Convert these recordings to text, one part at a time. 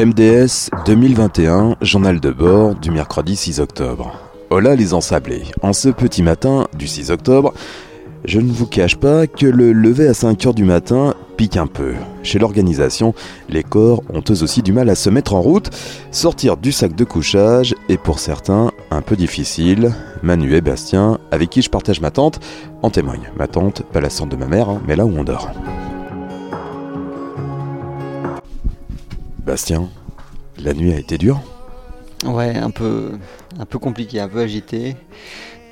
MDS 2021, journal de bord du mercredi 6 octobre. Hola les ensablés, en ce petit matin du 6 octobre, je ne vous cache pas que le lever à 5h du matin pique un peu. Chez l'organisation, les corps ont eux aussi du mal à se mettre en route, sortir du sac de couchage est pour certains un peu difficile. Manu et Bastien, avec qui je partage ma tente, en témoignent. Ma tante, pas la sorte de ma mère, hein, mais là où on dort. Bastien, la nuit a été dure Ouais, un peu, un peu compliqué, un peu agité.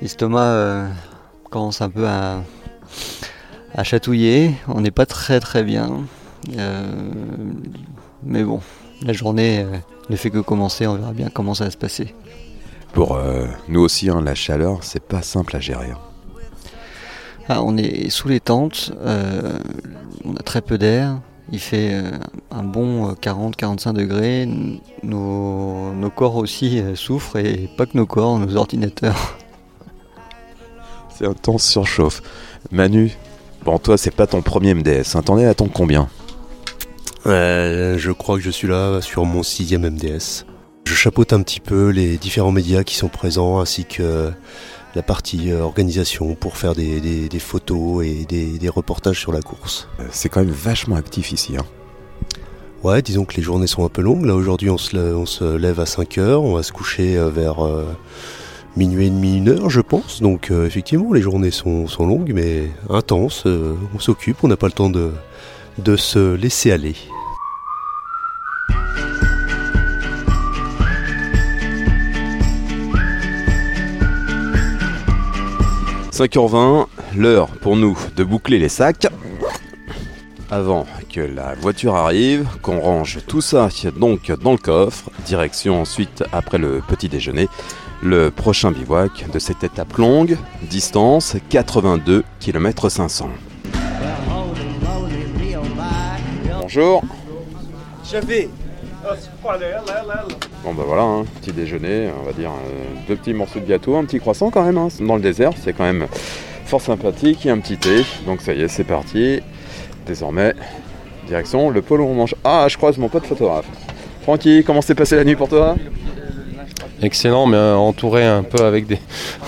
L'estomac euh, commence un peu à, à chatouiller. On n'est pas très très bien. Euh, mais bon, la journée euh, ne fait que commencer. On verra bien comment ça va se passer. Pour nous aussi, hein, la chaleur, c'est pas simple à gérer. hein. Ah, on est sous les tentes. on a très peu d'air. Il fait euh, un bon 40-45 degrés. N- Nos, nos corps aussi euh, souffrent et pas que nos corps, nos ordinateurs. C'est un temps surchauffe. Manu, bon, toi, c'est pas ton premier MDS. hein. T'en es à ton combien? Euh, je crois que je suis là sur mon sixième MDS. Je chapeaute un petit peu les différents médias qui sont présents ainsi que la partie euh, organisation pour faire des, des- des photos et des, des reportages sur la course. Euh, C'est quand même vachement actif ici. hein. Ouais, disons que les journées sont un peu longues. Là aujourd'hui on se, lè- on se lève à 5 heures, on va se coucher euh, vers euh, minuit et demi, une heure je pense. Donc euh, effectivement les journées sont, sont longues mais intenses. Euh, on s'occupe, on n'a pas le temps de, de se laisser aller. – 5h20, l'heure pour nous de boucler les sacs. Avant que la voiture arrive, qu'on range tout ça donc dans le coffre, direction ensuite après le petit déjeuner, le prochain bivouac de cette étape longue, distance 82 km 500. Bonjour. Bon bah voilà, hein, petit déjeuner, on va dire euh, deux petits morceaux de gâteau, un petit croissant quand même, hein, dans le désert, c'est quand même fort sympathique, et un petit thé, donc ça y est, c'est parti. Désormais, direction le pôle où on mange. Ah, je croise mon pote photographe. Francky, comment s'est passée la nuit pour toi? Excellent, mais euh, entouré un peu avec des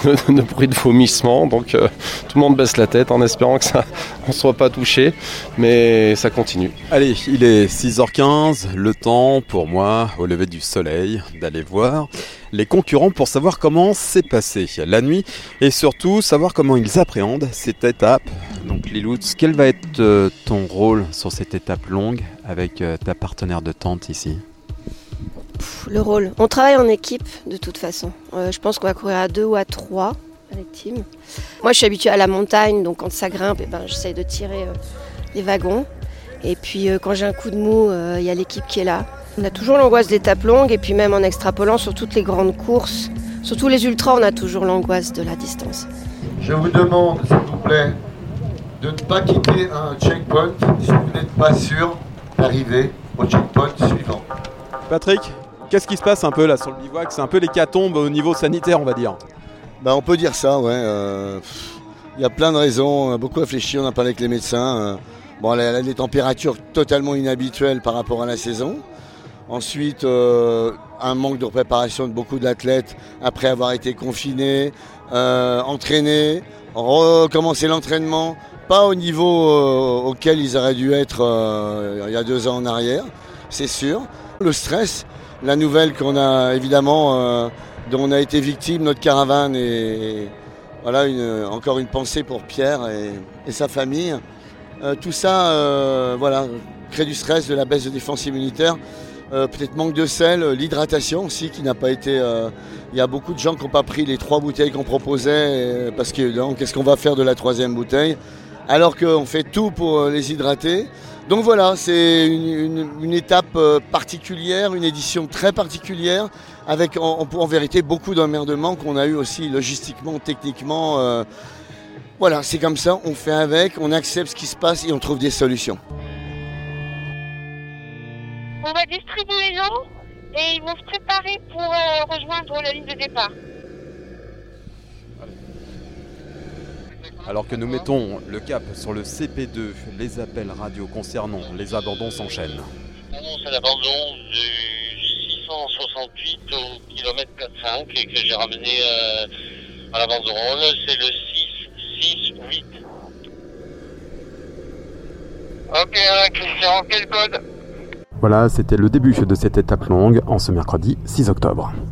de bruits de vomissement. Donc euh, tout le monde baisse la tête en espérant que ça on soit pas touché, mais ça continue. Allez, il est 6h15, le temps pour moi, au lever du soleil, d'aller voir les concurrents pour savoir comment s'est passée la nuit et surtout savoir comment ils appréhendent cette étape. Donc Liloutz, quel va être euh, ton rôle sur cette étape longue avec ta partenaire de tente ici? Le rôle. On travaille en équipe de toute façon. Euh, je pense qu'on va courir à deux ou à trois avec Tim. Moi, je suis habituée à la montagne, donc quand ça grimpe, eh ben, j'essaye de tirer euh, les wagons. Et puis euh, quand j'ai un coup de mou, euh, il y a l'équipe qui est là. On a toujours l'angoisse d'étapes longues et puis même en extrapolant sur toutes les grandes courses, surtout les ultras, on a toujours l'angoisse de la distance. Je vous demande, s'il vous plaît, de ne pas quitter un checkpoint si vous n'êtes pas sûr d'arriver au checkpoint suivant. Patrick, qu'est-ce qui se passe un peu là sur le bivouac? C'est un peu l'hécatombe au niveau sanitaire, on va dire. Bah, on peut dire ça, ouais. euh, Il y a plein de raisons, on a beaucoup réfléchi, on a parlé avec les médecins. euh, Bon, les températures totalement inhabituelles par rapport à la saison. Ensuite, euh, un manque de préparation de beaucoup d'athlètes après avoir été confinés, entraînés, recommencer l'entraînement, pas au niveau auquel ils auraient dû être il y a deux ans en arrière, c'est sûr. Le stress, la nouvelle qu'on a évidemment, euh, dont on a été victime, notre caravane, et voilà encore une pensée pour Pierre et, sa famille. Euh, tout ça, euh, voilà, crée du stress, de la baisse de défense immunitaire. Peut-être manque de sel, l'hydratation aussi qui n'a pas été. Il y a beaucoup de gens qui n'ont pas pris les trois bouteilles qu'on proposait parce que qu'est-ce qu'on va faire de la troisième bouteille? Alors qu'on fait tout pour euh, les hydrater. Donc voilà, c'est une, étape euh, particulière, une édition très particulière, avec en, en- vérité beaucoup d'emmerdements qu'on a eu aussi logistiquement, techniquement. euh, voilà, c'est comme ça, on fait avec, on accepte ce qui se passe et on trouve des solutions. On va distribuer les gens et ils vont se préparer pour rejoindre la ligne de départ. Alors que nous mettons le cap sur le CP2, les appels radio concernant les abandons s'enchaînent. C'est l'abandon du 668 au kilomètre 45 et que j'ai ramené euh, à la banderole. C'est le 668. Ok, Christian, quel code? Voilà, c'était le début de cette étape longue en ce mercredi 6 octobre.